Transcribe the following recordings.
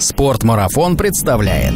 Спортмарафон представляет.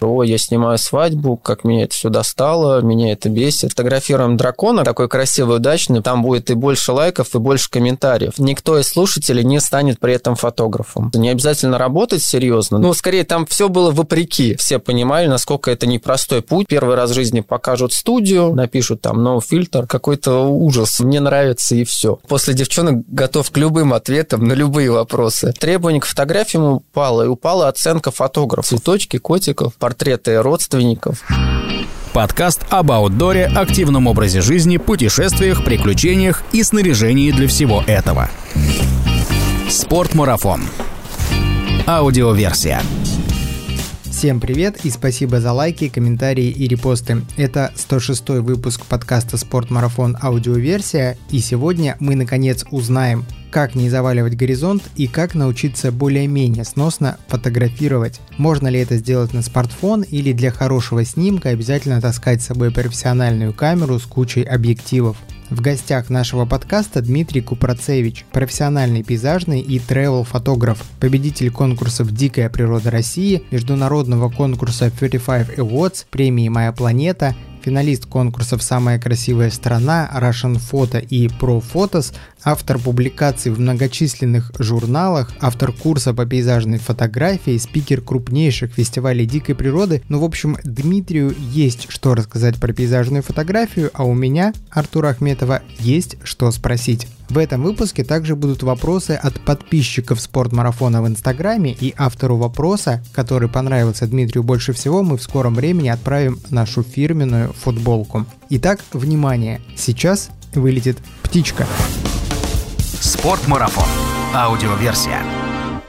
О, я снимаю свадьбу, как меня это все достало, меня это бесит. Фотографируем дракона, такой красивый, удачный, там будет и больше лайков, и больше комментариев. Никто из слушателей не станет при этом фотографом. Не обязательно работать серьезно, ну, скорее, там все было вопреки. Все понимали, насколько это непростой путь. Первый раз в жизни покажут студию, напишут там no фильтр, какой-то ужас. Мне нравится и все. После девчонок готов к любым ответам на любые вопросы. Требование к фотографиям упало, и упала оценка фотографов. Цветочки, котиков, портреты родственников. Подкаст об аутдоре, активном образе жизни, путешествиях, приключениях и снаряжении для всего этого. Спортмарафон. Аудиоверсия. Всем привет и спасибо за лайки, комментарии и репосты. Это 106 выпуск подкаста «Спортмарафон. Аудиоверсия» и сегодня мы наконец узнаем, как не заваливать горизонт и как научиться более-менее сносно фотографировать. Можно ли это сделать на смартфон или для хорошего снимка обязательно таскать с собой профессиональную камеру с кучей объективов. В гостях нашего подкаста Дмитрий Купрацевич, профессиональный пейзажный и travel-фотограф, победитель конкурсов «Дикая природа России», международного конкурса 35 Awards, премии «Моя планета», финалист конкурсов «Самая красивая страна», Russian Photo и Pro Photos, автор публикаций в многочисленных журналах, автор курса по пейзажной фотографии, спикер крупнейших фестивалей дикой природы. Ну, в общем, Дмитрию есть что рассказать про пейзажную фотографию, а у меня, Артура Ахметова, есть что спросить. В этом выпуске также будут вопросы от подписчиков спортмарафона в Инстаграме и автору вопроса, который понравился Дмитрию больше всего, мы в скором времени отправим нашу фирменную футболку. Итак, внимание, сейчас вылетит птичка. Спортмарафон. Аудиоверсия.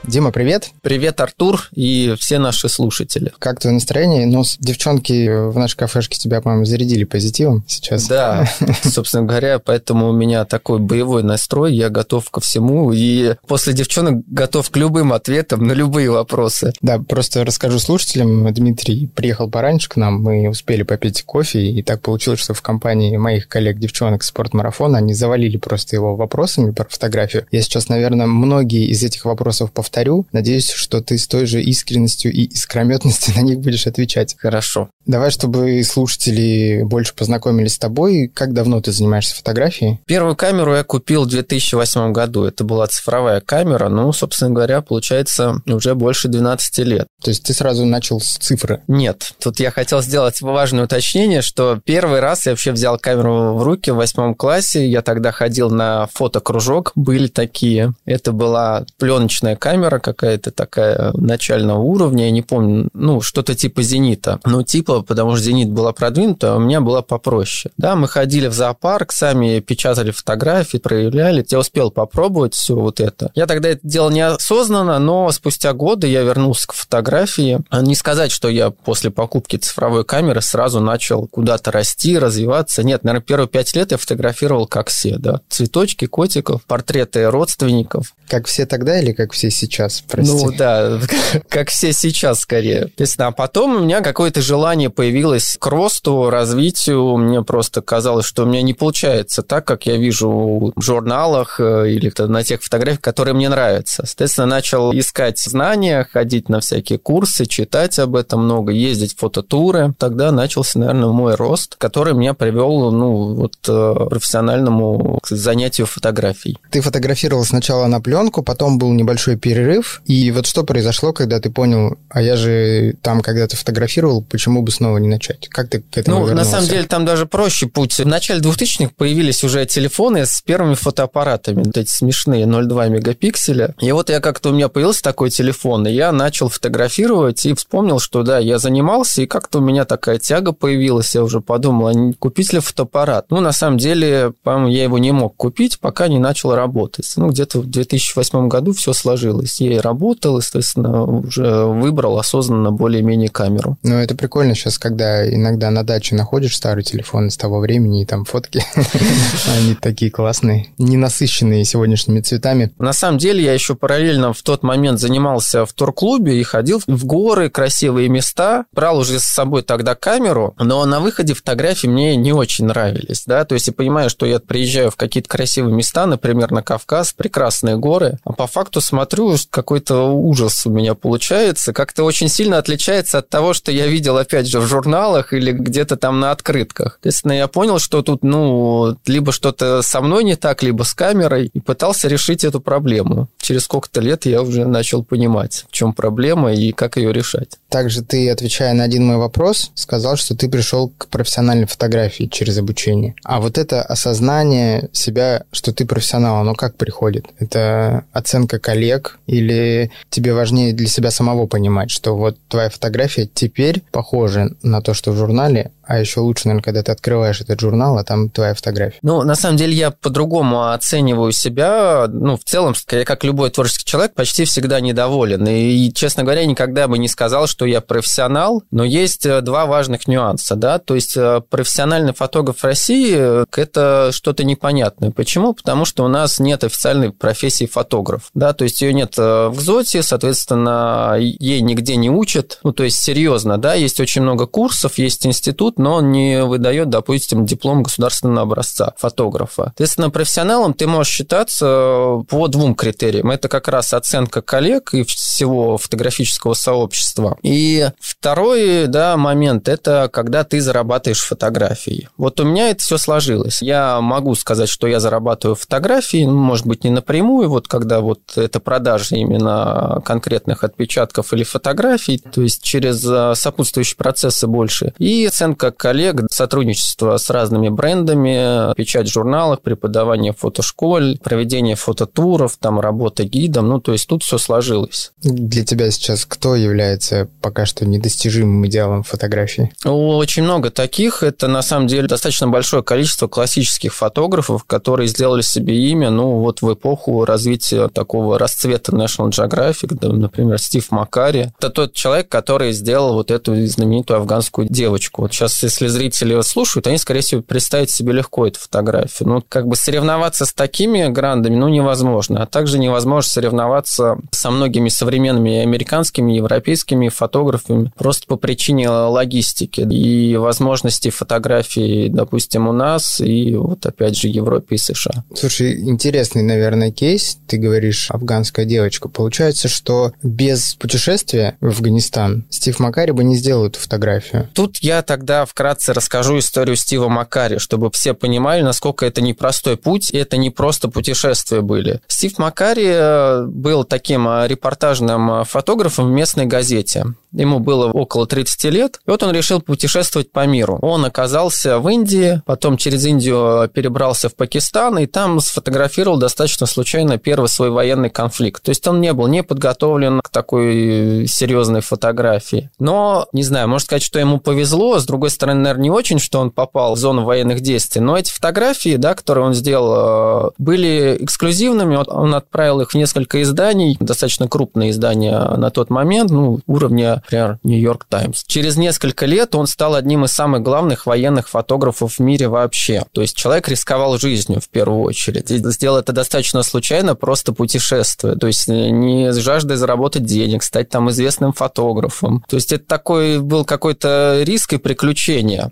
Дима, привет. Привет, Артур и все наши слушатели. Как твое настроение? Ну, девчонки в нашей кафешке тебя, по-моему, зарядили позитивом сейчас. Да, собственно говоря, поэтому у меня такой боевой настрой, я готов ко всему, и после девчонок готов к любым ответам на любые вопросы. Да, просто расскажу слушателям. Дмитрий приехал пораньше к нам, мы успели попить кофе, и так получилось, что в компании моих коллег-девчонок спортмарафона они завалили просто его вопросами про фотографию. Я сейчас, наверное, многие из этих вопросов повторю повторю. Надеюсь, что ты с той же искренностью и искрометностью на них будешь отвечать. Хорошо. Давай, чтобы слушатели больше познакомились с тобой. Как давно ты занимаешься фотографией? Первую камеру я купил в 2008 году. Это была цифровая камера. Ну, собственно говоря, получается уже больше 12 лет. То есть ты сразу начал с цифры? Нет. Тут я хотел сделать важное уточнение, что первый раз я вообще взял камеру в руки в восьмом классе. Я тогда ходил на фотокружок. Были такие. Это была пленочная камера какая-то такая начального уровня. Я не помню. Ну, что-то типа «Зенита». Ну, типа потому что «Зенит» была продвинута, а у меня была попроще. Да, мы ходили в зоопарк, сами печатали фотографии, проявляли. Я успел попробовать все вот это. Я тогда это делал неосознанно, но спустя годы я вернулся к фотографии. Не сказать, что я после покупки цифровой камеры сразу начал куда-то расти, развиваться. Нет, наверное, первые пять лет я фотографировал как все, да. Цветочки, котиков, портреты родственников. Как все тогда или как все сейчас? Прости. Ну да, как все сейчас скорее. Естественно, а потом у меня какое-то желание желание появилось к росту, развитию. Мне просто казалось, что у меня не получается так, как я вижу в журналах э, или на тех фотографиях, которые мне нравятся. Соответственно, начал искать знания, ходить на всякие курсы, читать об этом много, ездить в фототуры. Тогда начался, наверное, мой рост, который меня привел ну, вот, э, к профессиональному занятию фотографией. Ты фотографировал сначала на пленку, потом был небольшой перерыв. И вот что произошло, когда ты понял, а я же там когда-то фотографировал, почему бы бы снова не начать? Как ты к этому Ну, вернулся? на самом деле, там даже проще путь. В начале 2000-х появились уже телефоны с первыми фотоаппаратами, вот эти смешные 0,2 мегапикселя. И вот я как-то у меня появился такой телефон, и я начал фотографировать и вспомнил, что да, я занимался, и как-то у меня такая тяга появилась. Я уже подумал, а не купить ли фотоаппарат? Ну, на самом деле, по-моему, я его не мог купить, пока не начал работать. Ну, где-то в 2008 году все сложилось. Я и работал, естественно, уже выбрал осознанно более-менее камеру. Ну, это прикольно сейчас, когда иногда на даче находишь старый телефон из того времени, и там фотки, они такие классные, ненасыщенные сегодняшними цветами. На самом деле я еще параллельно в тот момент занимался в турклубе и ходил в горы, красивые места, брал уже с собой тогда камеру, но на выходе фотографии мне не очень нравились, да, то есть я понимаю, что я приезжаю в какие-то красивые места, например, на Кавказ, прекрасные горы, а по факту смотрю, какой-то ужас у меня получается, как-то очень сильно отличается от того, что я видел, опять же, в журналах или где-то там на открытках. Естественно, я понял, что тут, ну, либо что-то со мной не так, либо с камерой, и пытался решить эту проблему. Через сколько-то лет я уже начал понимать, в чем проблема и как ее решать. Также ты, отвечая на один мой вопрос, сказал, что ты пришел к профессиональной фотографии через обучение. А вот это осознание себя, что ты профессионал, оно как приходит? Это оценка коллег или тебе важнее для себя самого понимать, что вот твоя фотография теперь похожа на то, что в журнале, а еще лучше, наверное, когда ты открываешь этот журнал, а там твоя фотография. Ну, на самом деле, я по-другому оцениваю себя. Ну, в целом, я, как любой творческий человек, почти всегда недоволен. И, честно говоря, никогда бы не сказал, что я профессионал. Но есть э, два важных нюанса, да. То есть э, профессиональный фотограф в России э, – это что-то непонятное. Почему? Потому что у нас нет официальной профессии фотограф, да. То есть ее нет в ГЗОТе, соответственно, ей нигде не учат. Ну, то есть серьезно, да. Есть очень много курсов, есть институт, но он не выдает, допустим, диплом государственного образца фотографа. Соответственно, профессионалом ты можешь считаться по двум критериям. Это как раз оценка коллег и всего фотографического сообщества. И второй да, момент – это когда ты зарабатываешь фотографии. Вот у меня это все сложилось. Я могу сказать, что я зарабатываю фотографии, ну, может быть, не напрямую, вот когда вот это продажа именно конкретных отпечатков или фотографий, то есть через э, сопутствующие процессы больше. И оценка коллег, сотрудничество с разными брендами, печать в журналах, преподавание в фотошколе, проведение фототуров, там работа гидом, ну, то есть тут все сложилось. Для тебя сейчас кто является пока что недостижимым идеалом фотографии? Очень много таких. Это, на самом деле, достаточно большое количество классических фотографов, которые сделали себе имя, ну, вот в эпоху развития такого расцвета National Geographic, например, Стив Макари. Это тот человек, который сделал вот эту знаменитую афганскую девочку. Вот сейчас если зрители слушают, они, скорее всего, представить себе легко эту фотографию. Ну, как бы соревноваться с такими грандами, ну, невозможно. А также невозможно соревноваться со многими современными американскими, европейскими фотографами просто по причине логистики и возможности фотографии, допустим, у нас и вот опять же Европе и США. Слушай, интересный, наверное, кейс. Ты говоришь, афганская девочка. Получается, что без путешествия в Афганистан Стив Макари бы не сделал эту фотографию. Тут я тогда вкратце расскажу историю Стива Макари, чтобы все понимали, насколько это непростой путь, и это не просто путешествия были. Стив Макари э, был таким э, репортажным э, фотографом в местной газете. Ему было около 30 лет, и вот он решил путешествовать по миру. Он оказался в Индии, потом через Индию перебрался в Пакистан, и там сфотографировал достаточно случайно первый свой военный конфликт. То есть он не был не подготовлен к такой серьезной фотографии. Но, не знаю, можно сказать, что ему повезло, с другой стороны, наверное, не очень, что он попал в зону военных действий, но эти фотографии, да, которые он сделал, э, были эксклюзивными. Он отправил их в несколько изданий, достаточно крупные издания на тот момент, ну, уровня, например, Нью-Йорк Таймс. Через несколько лет он стал одним из самых главных военных фотографов в мире вообще. То есть человек рисковал жизнью в первую очередь. И сделал это достаточно случайно, просто путешествуя. То есть не с жаждой заработать денег, стать там известным фотографом. То есть это такой был какой-то риск и приключение.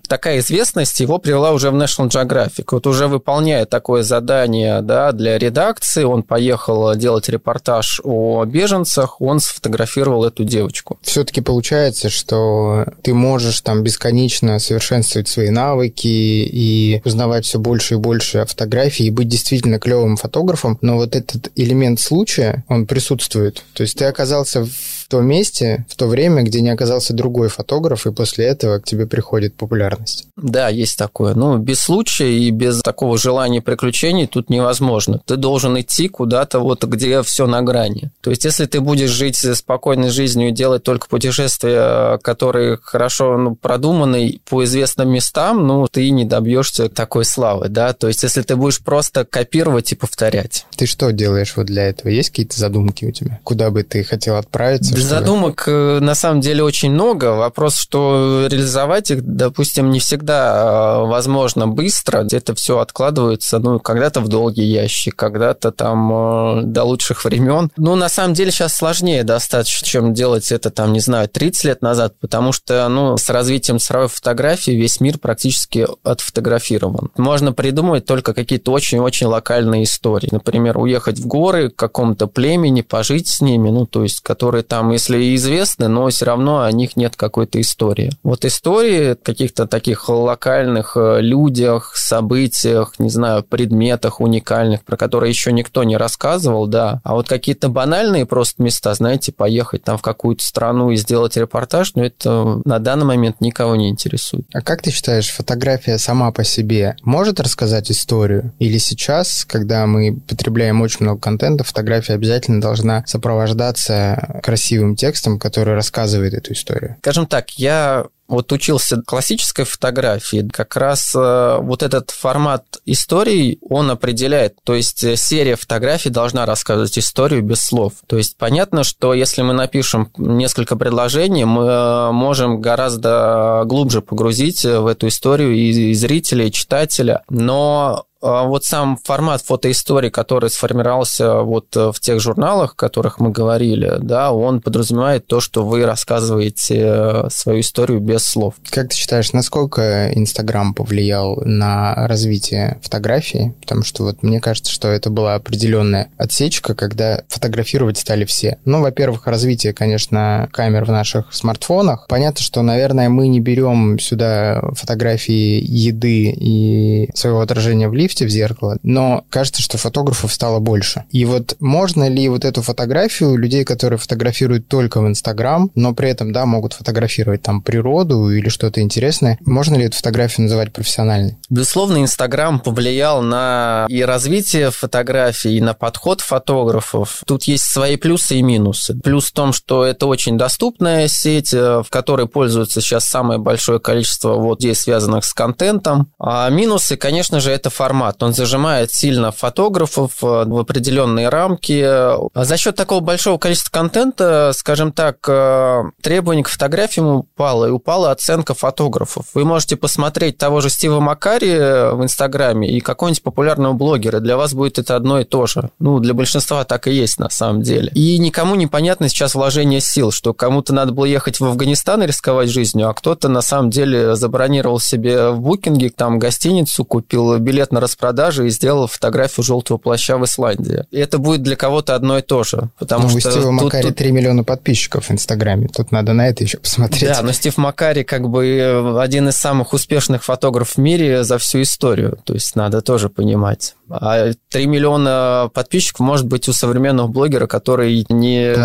Такая известность его привела уже в National Geographic. Вот уже выполняя такое задание да, для редакции, он поехал делать репортаж о беженцах, он сфотографировал эту девочку. Все-таки получается, что ты можешь там бесконечно совершенствовать свои навыки и узнавать все больше и больше о фотографии и быть действительно клевым фотографом, но вот этот элемент случая, он присутствует. То есть ты оказался в том месте, в то время, где не оказался другой фотограф, и после этого к тебе приходит популярность. Да, есть такое. Ну, без случая и без такого желания приключений тут невозможно. Ты должен идти куда-то вот, где все на грани. То есть, если ты будешь жить спокойной жизнью и делать только путешествия, которые хорошо ну, продуманы по известным местам, ну, ты не добьешься такой славы, да. То есть, если ты будешь просто копировать и повторять. Ты что делаешь вот для этого? Есть какие-то задумки у тебя? Куда бы ты хотел отправиться? Задумок э, на самом деле очень много. Вопрос, что реализовать их, допустим, не всегда э, возможно быстро. Это все откладывается, ну, когда-то в долгий ящик, когда-то там э, до лучших времен. Ну, на самом деле сейчас сложнее достаточно, чем делать это там, не знаю, 30 лет назад, потому что, ну, с развитием цифровой фотографии весь мир практически отфотографирован. Можно придумывать только какие-то очень-очень локальные истории. Например, уехать в горы к какому-то племени, пожить с ними, ну, то есть, которые там, если и известны, но все равно о них нет какой-то истории. Вот истории каких-то таких локальных э, людях, событиях, не знаю, предметах уникальных, про которые еще никто не рассказывал, да. А вот какие-то банальные просто места, знаете, поехать там в какую-то страну и сделать репортаж, ну, это на данный момент никого не интересует. А как ты считаешь, фотография сама по себе может рассказать историю? Или сейчас, когда мы потребляем очень много контента, фотография обязательно должна сопровождаться красивым текстом, который рассказывает эту историю? Скажем так, я вот учился классической фотографии, как раз э, вот этот формат истории он определяет. То есть э, серия фотографий должна рассказывать историю без слов. То есть понятно, что если мы напишем несколько предложений, мы э, можем гораздо глубже погрузить в эту историю и зрителя, и читателя. Но вот сам формат фотоистории, который сформировался вот э, в тех журналах, о которых мы говорили, да, он подразумевает то, что вы рассказываете э, свою историю без слов. Как ты считаешь, насколько Инстаграм повлиял на развитие фотографии? Потому что вот мне кажется, что это была определенная отсечка, когда фотографировать стали все. Ну, во-первых, развитие, конечно, камер в наших смартфонах. Понятно, что, наверное, мы не берем сюда фотографии еды и своего отражения в лифте, лифте в зеркало, но кажется, что фотографов стало больше. И вот можно ли вот эту фотографию людей, которые фотографируют только в Инстаграм, но при этом, да, могут фотографировать там природу или что-то интересное, можно ли эту фотографию называть профессиональной? Безусловно, Инстаграм повлиял на и развитие фотографий, и на подход фотографов. Тут есть свои плюсы и минусы. Плюс в том, что это очень доступная сеть, э, в которой пользуется сейчас самое большое количество вот людей, связанных с контентом. А минусы, конечно же, это формат формат. Он зажимает сильно фотографов э, в определенные рамки. А за счет такого большого количества контента, скажем так, э, требование к фотографиям упало, и упала оценка фотографов. Вы можете посмотреть того же Стива Макари в Инстаграме и какого-нибудь популярного блогера. Для вас будет это одно и то же. Ну, для большинства так и есть на самом деле. И никому непонятно сейчас вложение сил, что кому-то надо было ехать в Афганистан и рисковать жизнью, а кто-то на самом деле забронировал себе в букинге там гостиницу, купил билет на распродаже и сделал фотографию желтого плаща в Исландии. И это будет для кого-то одно и то же. Потому ну, что у Стива Макари тут... 3 миллиона подписчиков в Инстаграме. Тут надо на это еще посмотреть. Да, но Стив Макари как бы один из самых успешных фотографов в мире за всю историю. То есть надо тоже понимать. А 3 миллиона подписчиков может быть у современного блогера, который не,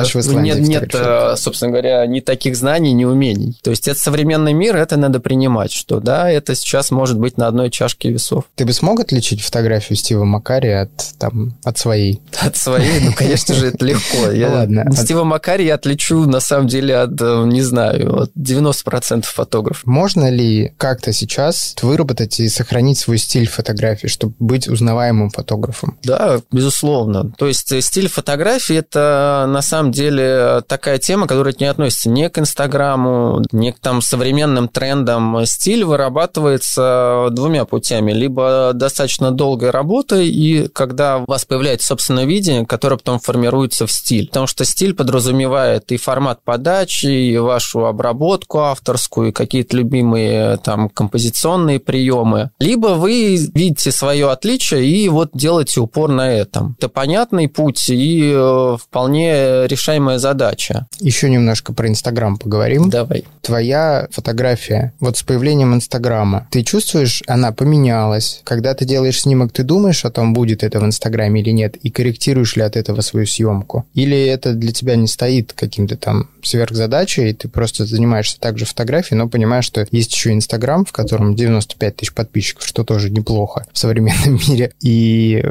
нет, нет, э, собственно говоря, ни таких знаний, ни умений. То есть это современный мир, это надо принимать, что да, это сейчас может быть на одной чашке весов. Ты бы смог отличить фотографию Стива Макари от, там, от своей? От своей? Ну, конечно же, это легко. Я Ладно. Стива Макари я отличу, на самом деле, от, э, не знаю, от 90% фотографов. Можно ли как-то сейчас выработать и сохранить свой стиль фотографии, чтобы быть узнаваемым узнаваемым фотографом. Да, безусловно. То есть э, стиль фотографии – это на самом деле такая тема, которая не относится ни к Инстаграму, ни к там современным трендам. Стиль вырабатывается двумя путями. Либо достаточно долгой работой, и когда у вас появляется собственное видение, которое потом формируется в стиль. Потому что стиль подразумевает и формат подачи, и вашу обработку авторскую, и какие-то любимые там композиционные приемы. Либо вы видите свое отличие и вот делайте упор на этом. Это понятный путь и э, вполне решаемая задача. Еще немножко про Инстаграм поговорим. Давай. Твоя фотография, вот с появлением Инстаграма, ты чувствуешь, она поменялась? Когда ты делаешь снимок, ты думаешь о том, будет это в Инстаграме или нет, и корректируешь ли от этого свою съемку? Или это для тебя не стоит каким-то там сверхзадачей, и ты просто занимаешься также фотографией, но понимаешь, что есть еще Инстаграм, в котором 95 тысяч подписчиков, что тоже неплохо в современном мире, и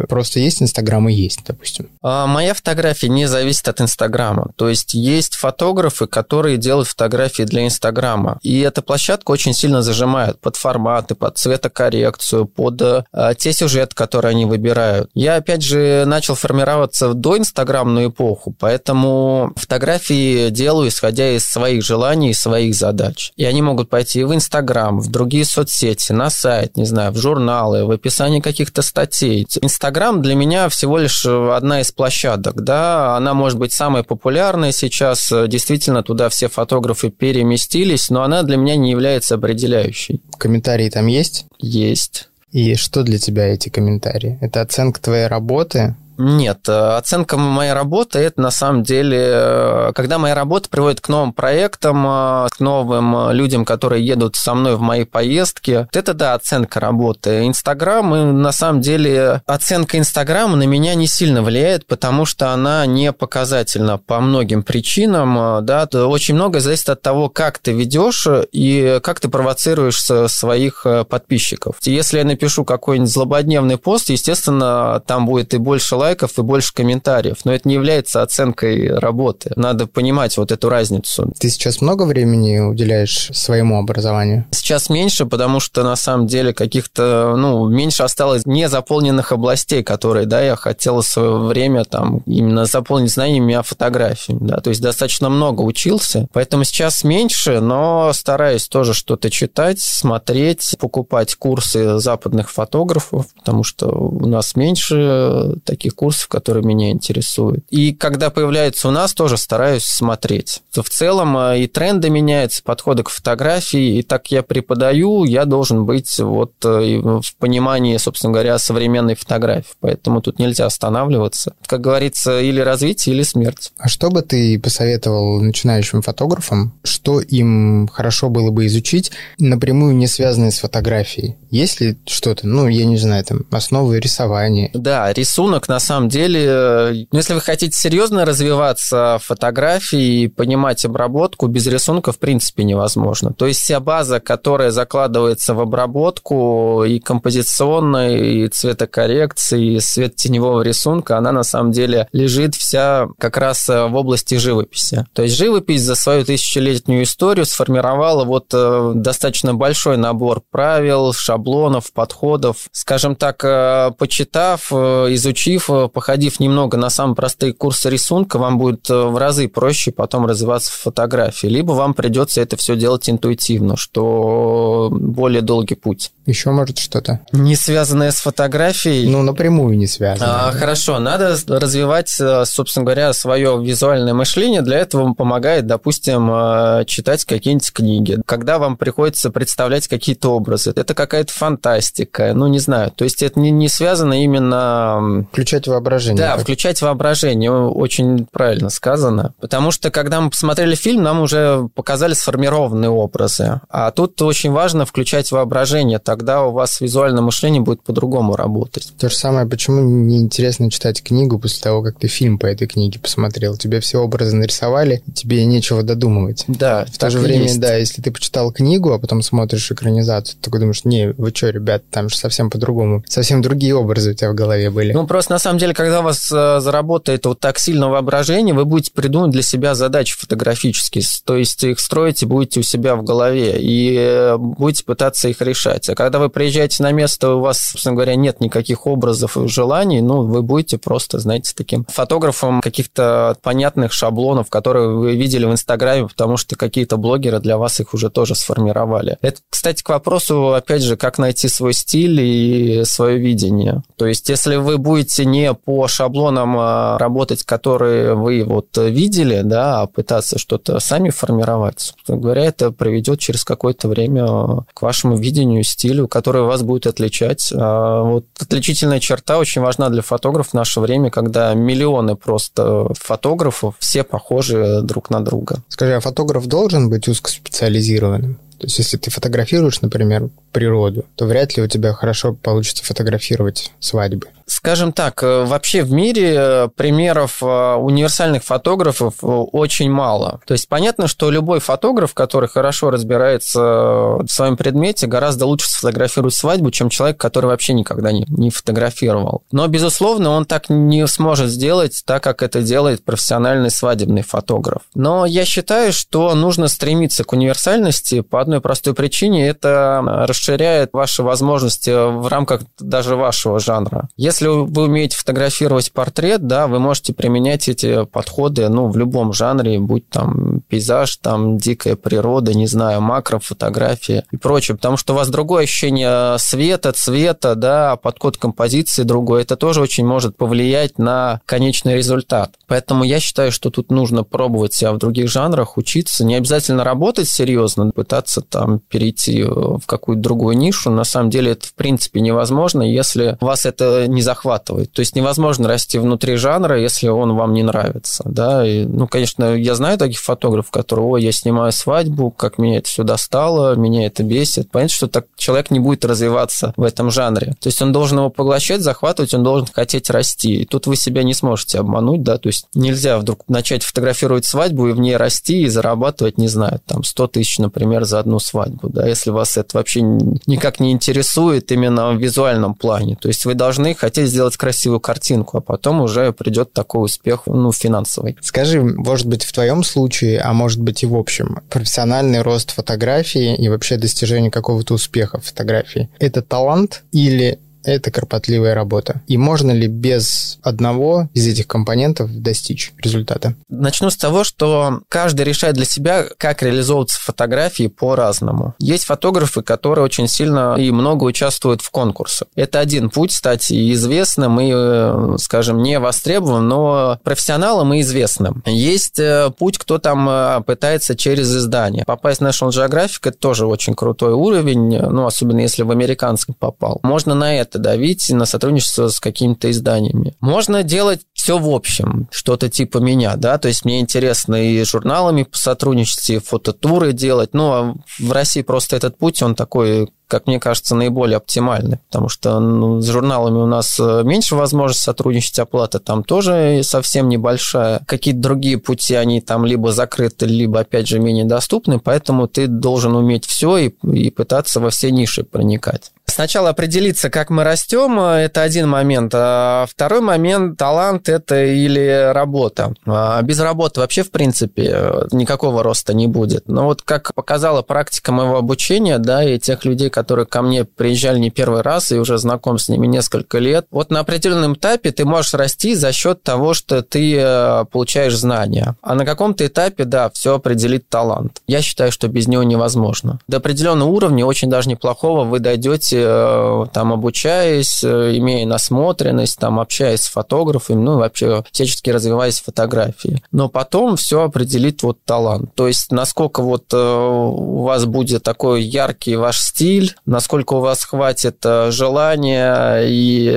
просто есть Инстаграм и есть, допустим? А, моя фотография не зависит от Инстаграма. То есть есть фотографы, которые делают фотографии для Инстаграма. И эта площадка очень сильно зажимает под форматы, под цветокоррекцию, под а, те сюжеты, которые они выбирают. Я, опять же, начал формироваться до инстаграмную эпоху, поэтому фотографии делаю, исходя из своих желаний и своих задач. И они могут пойти в Инстаграм, в другие соцсети, на сайт, не знаю, в журналы, в описании каких-то статей. Инстаграм для меня всего лишь одна из площадок, да, она может быть самой популярной сейчас, действительно туда все фотографы переместились, но она для меня не является определяющей. Комментарии там есть? Есть. И что для тебя эти комментарии? Это оценка твоей работы? Нет, э, оценка моей работы это на самом деле, э, когда моя работа приводит к новым проектам, э, к новым людям, которые едут со мной в мои поездки. Это да, оценка работы. Инстаграм, и на самом деле оценка Инстаграма на меня не сильно влияет, потому что она не показательна по многим причинам. Да, очень много зависит от того, как ты ведешь и как ты провоцируешь своих подписчиков. Если я напишу какой-нибудь злободневный пост, естественно, там будет и больше лайков и больше комментариев. Но это не является оценкой работы. Надо понимать вот эту разницу. Ты сейчас много времени уделяешь своему образованию? Сейчас меньше, потому что на самом деле каких-то, ну, меньше осталось незаполненных областей, которые, да, я хотел в свое время там именно заполнить знаниями о фотографии, да, то есть достаточно много учился, поэтому сейчас меньше, но стараюсь тоже что-то читать, смотреть, покупать курсы западных фотографов, потому что у нас меньше таких курсов, которые меня интересуют. И когда появляется у нас, тоже стараюсь смотреть. В целом э, и тренды меняются, подходы к фотографии, и так я преподаю, я должен быть вот э, в понимании, собственно говоря, современной фотографии. Поэтому тут нельзя останавливаться. Как говорится, или развитие, или смерть. А что бы ты посоветовал начинающим фотографам, что им хорошо было бы изучить, напрямую не связанное с фотографией? Есть ли что-то, ну, я не знаю, там, основы рисования? Да, рисунок на самом деле, э, если вы хотите серьезно развиваться в фотографии и понимать обработку, без рисунка в принципе невозможно. То есть вся база, которая закладывается в обработку и композиционной, и цветокоррекции, и свет теневого рисунка, она на самом деле лежит вся как раз э, в области живописи. То есть живопись за свою тысячелетнюю историю сформировала вот э, достаточно большой набор правил, шаблонов, подходов. Скажем так, почитав, изучив, походив немного на самые простые курсы рисунка, вам будет э, в разы проще потом развиваться в фотографии. Либо вам придется это все делать интуитивно, что более долгий путь. Еще, может, что-то? Не связанное с фотографией? Ну, напрямую не связанное. А, хорошо, надо развивать, э, собственно говоря, свое визуальное мышление. Для этого помогает, допустим, э, читать какие-нибудь книги. Когда вам приходится представлять какие-то образы, это какая-то фантастика, ну, не знаю. То есть это не, не связано именно... Включать воображение. Да, включать воображение, очень правильно сказано. Потому что, когда мы посмотрели фильм, нам уже показали сформированные образы. А тут очень важно включать воображение, тогда у вас визуальное мышление будет по-другому работать. То же самое, почему неинтересно читать книгу после того, как ты фильм по этой книге посмотрел? Тебе все образы нарисовали, тебе нечего додумывать. Да, В то же время, есть. да, если ты почитал книгу, а потом смотришь экранизацию, ты думаешь, не, вы что, ребят, там же совсем по-другому, совсем другие образы у тебя в голове были. Ну, просто на самом деле, когда у вас э, заработает вот так сильно воображение, вы будете придумать для себя задачи фотографические, то есть их строите будете у себя в голове и э, будете пытаться их решать. А когда вы приезжаете на место, у вас, собственно говоря, нет никаких образов и желаний, ну, вы будете просто, знаете, таким фотографом каких-то понятных шаблонов, которые вы видели в Инстаграме, потому что какие-то блогеры для вас их уже тоже сформировали. Это, кстати, к вопросу, опять же, как найти свой стиль и свое видение. То есть, если вы будете не по шаблонам а, работать, которые вы вот видели, да, а пытаться что-то сами формировать, собственно говоря, это приведет через какое-то время к вашему видению стилю, который вас будет отличать. А вот отличительная черта очень важна для фотографов в наше время, когда миллионы просто фотографов, все похожи друг на друга. Скажи, а фотограф должен быть узкоспециализированным? То есть, если ты фотографируешь, например, природу, то вряд ли у тебя хорошо получится фотографировать свадьбы. Скажем так, э, вообще в мире э, примеров э, универсальных фотографов очень мало. То есть понятно, что любой фотограф, который хорошо разбирается в своем предмете, гораздо лучше сфотографирует свадьбу, чем человек, который вообще никогда не, не фотографировал. Но, безусловно, он так не сможет сделать, так как это делает профессиональный свадебный фотограф. Но я считаю, что нужно стремиться к универсальности по одной простой причине. Это расширяет ваши возможности в рамках даже вашего жанра. Если вы умеете фотографировать портрет, да, вы можете применять эти подходы, ну, в любом жанре, будь там пейзаж, там дикая природа, не знаю, макрофотография и прочее, потому что у вас другое ощущение света, цвета, да, подход композиции другой, это тоже очень может повлиять на конечный результат. Поэтому я считаю, что тут нужно пробовать себя в других жанрах, учиться, не обязательно работать серьезно, пытаться там перейти в какую-то другую нишу. На самом деле это в принципе невозможно, если вас это не захватывает. То есть невозможно расти внутри жанра, если он вам не нравится. Да? И, ну, конечно, я знаю таких фотографов, которые, ой, я снимаю свадьбу, как меня это все достало, меня это бесит. Понятно, что так человек не будет развиваться в этом жанре. То есть он должен его поглощать, захватывать, он должен хотеть расти. И тут вы себя не сможете обмануть, да, то есть нельзя вдруг начать фотографировать свадьбу и в ней расти и зарабатывать, не знаю, там 100 тысяч, например, за одну свадьбу, да, если вас это вообще никак не интересует именно в визуальном плане. То есть вы должны хотеть сделать красивую картинку, а потом уже придет такой успех, ну, финансовый. Скажи, может быть, в твоем случае, а может быть и в общем, профессиональный рост фотографии и вообще достижение какого-то успеха в фотографии – это талант или это кропотливая работа. И можно ли без одного из этих компонентов достичь результата? Начну с того, что каждый решает для себя, как реализовываться фотографии по-разному. Есть фотографы, которые очень сильно и много участвуют в конкурсах. Это один путь стать известным и, э, скажем, не востребованным, но профессионалом и известным. Есть э, путь, кто там э, пытается через издание. Попасть в National Geographic – это тоже очень крутой уровень, ну, особенно если в американском попал. Можно на это давить на сотрудничество с какими-то изданиями. Можно делать все в общем, что-то типа меня, да, то есть мне интересно и журналами сотрудничать, и фототуры делать, ну, а в России просто этот путь, он такой как мне кажется, наиболее оптимальный, потому что ну, с журналами у нас э, меньше возможность сотрудничать, оплата там тоже совсем небольшая. Какие-то другие пути, они там либо закрыты, либо, опять же, менее доступны, поэтому ты должен уметь все и, и пытаться во все ниши проникать. Сначала определиться, как мы растем, это один момент. А второй момент, талант это или работа. А без работы вообще, в принципе, никакого роста не будет. Но вот как показала практика моего обучения, да, и тех людей, которые ко мне приезжали не первый раз и уже знаком с ними несколько лет, вот на определенном этапе ты можешь расти за счет того, что ты э, получаешь знания. А на каком-то этапе, да, все определит талант. Я считаю, что без него невозможно. До определенного уровня, очень даже неплохого, вы дойдете Э, там обучаясь, э, имея насмотренность, там общаясь с фотографами, ну, вообще всячески развиваясь в фотографии. Но потом все определит вот талант. То есть, насколько вот у вас будет такой яркий ваш стиль, насколько у вас хватит желания и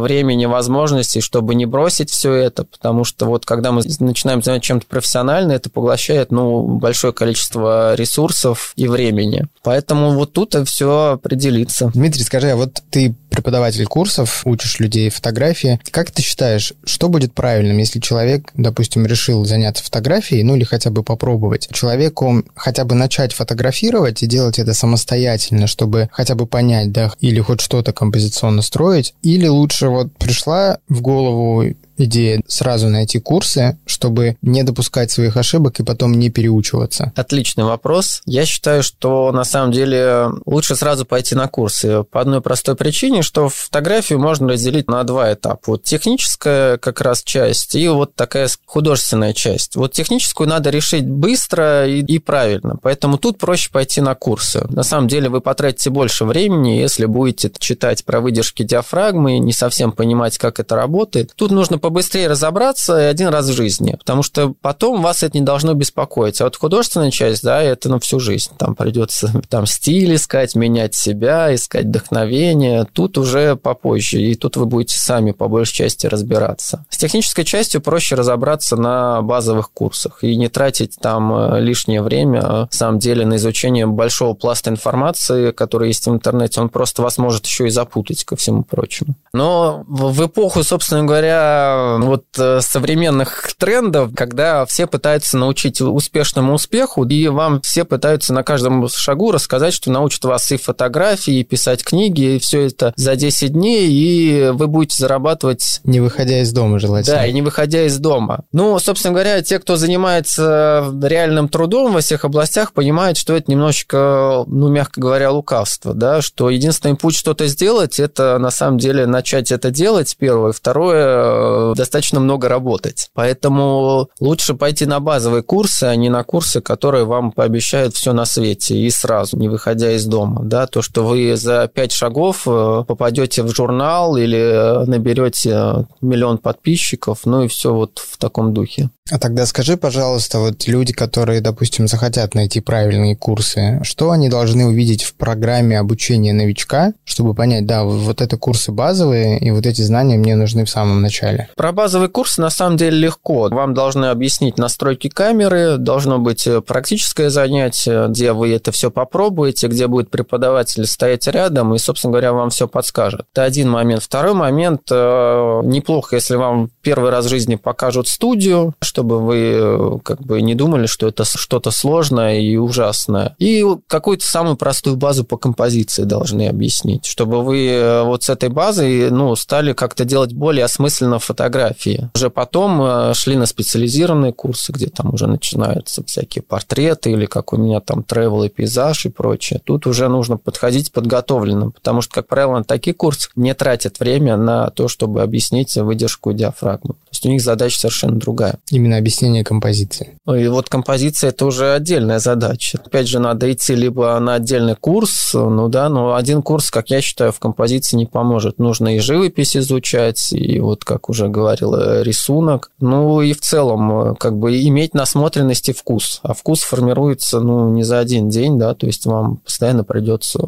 времени, возможностей, чтобы не бросить все это, потому что вот когда мы начинаем заниматься чем-то профессионально, это поглощает, ну, большое количество ресурсов и времени. Поэтому вот тут все определится. Дмитрий, скажи, а вот ты преподаватель курсов, учишь людей фотографии. Как ты считаешь, что будет правильным, если человек, допустим, решил заняться фотографией, ну или хотя бы попробовать? Человеку хотя бы начать фотографировать и делать это самостоятельно, чтобы хотя бы понять, да, или хоть что-то композиционно строить, или лучше вот пришла в голову идея сразу найти курсы, чтобы не допускать своих ошибок и потом не переучиваться? Отличный вопрос. Я считаю, что на самом деле лучше сразу пойти на курсы по одной простой причине, что фотографию можно разделить на два этапа. Вот техническая как раз часть и вот такая художественная часть. Вот техническую надо решить быстро и, и правильно, поэтому тут проще пойти на курсы. На самом деле вы потратите больше времени, если будете читать про выдержки диафрагмы и не совсем понимать, как это работает. Тут нужно побыстрее разобраться один раз в жизни, потому что потом вас это не должно беспокоить. А вот художественная часть, да, это на всю жизнь. Там придется там стиль искать, менять себя, искать вдохновение. Тут уже попозже, и тут вы будете сами по большей части разбираться. С технической частью проще разобраться на базовых курсах и не тратить там э, лишнее время, на самом деле, на изучение большого пласта информации, который есть в интернете. Он просто вас может еще и запутать ко всему прочему. Но в эпоху, собственно говоря, вот э, современных трендов, когда все пытаются научить успешному успеху, и вам все пытаются на каждом шагу рассказать, что научат вас и фотографии, и писать книги, и все это за 10 дней, и вы будете зарабатывать... Не выходя из дома, желательно. Да, и не выходя из дома. Ну, собственно говоря, те, кто занимается реальным трудом во всех областях, понимают, что это немножечко, ну, мягко говоря, лукавство, да, что единственный путь что-то сделать, это на самом деле начать это делать, первое. Второе, достаточно много работать. Поэтому лучше пойти на базовые курсы, а не на курсы, которые вам пообещают все на свете и сразу, не выходя из дома. Да? То, что вы за пять шагов э, попадете в журнал или э, наберете миллион подписчиков, ну и все вот в таком духе. А тогда скажи, пожалуйста, вот люди, которые, допустим, захотят найти правильные курсы, что они должны увидеть в программе обучения новичка, чтобы понять, да, вот это курсы базовые, и вот эти знания мне нужны в самом начале? Про базовый курс на самом деле легко. Вам должны объяснить настройки камеры, должно быть э, практическое занятие, где вы это все попробуете, где будет преподаватель стоять рядом и, собственно говоря, вам все подскажет. Это один момент. Второй момент, э, неплохо, если вам первый раз в жизни покажут студию, чтобы вы э, как бы не думали, что это что-то сложное и ужасное. И какую-то самую простую базу по композиции должны объяснить, чтобы вы вот с этой базой ну, стали как-то делать более осмысленно фотографии. Уже потом э, шли на специализированные курсы, где там уже начинаются всякие портреты или как у меня там travel и пейзаж и прочее. Тут уже нужно подходить подготовленным, потому что, как правило, на такие курсы не тратят время на то, чтобы объяснить выдержку диафрагмы. То есть у них задача совершенно другая. Именно именно объяснение композиции. И вот композиция – это уже отдельная задача. Опять же, надо идти либо на отдельный курс, ну да, но один курс, как я считаю, в композиции не поможет. Нужно и живопись изучать, и вот, как уже говорила, рисунок. Ну и в целом, как бы иметь насмотренность и вкус. А вкус формируется, ну, не за один день, да, то есть вам постоянно придется,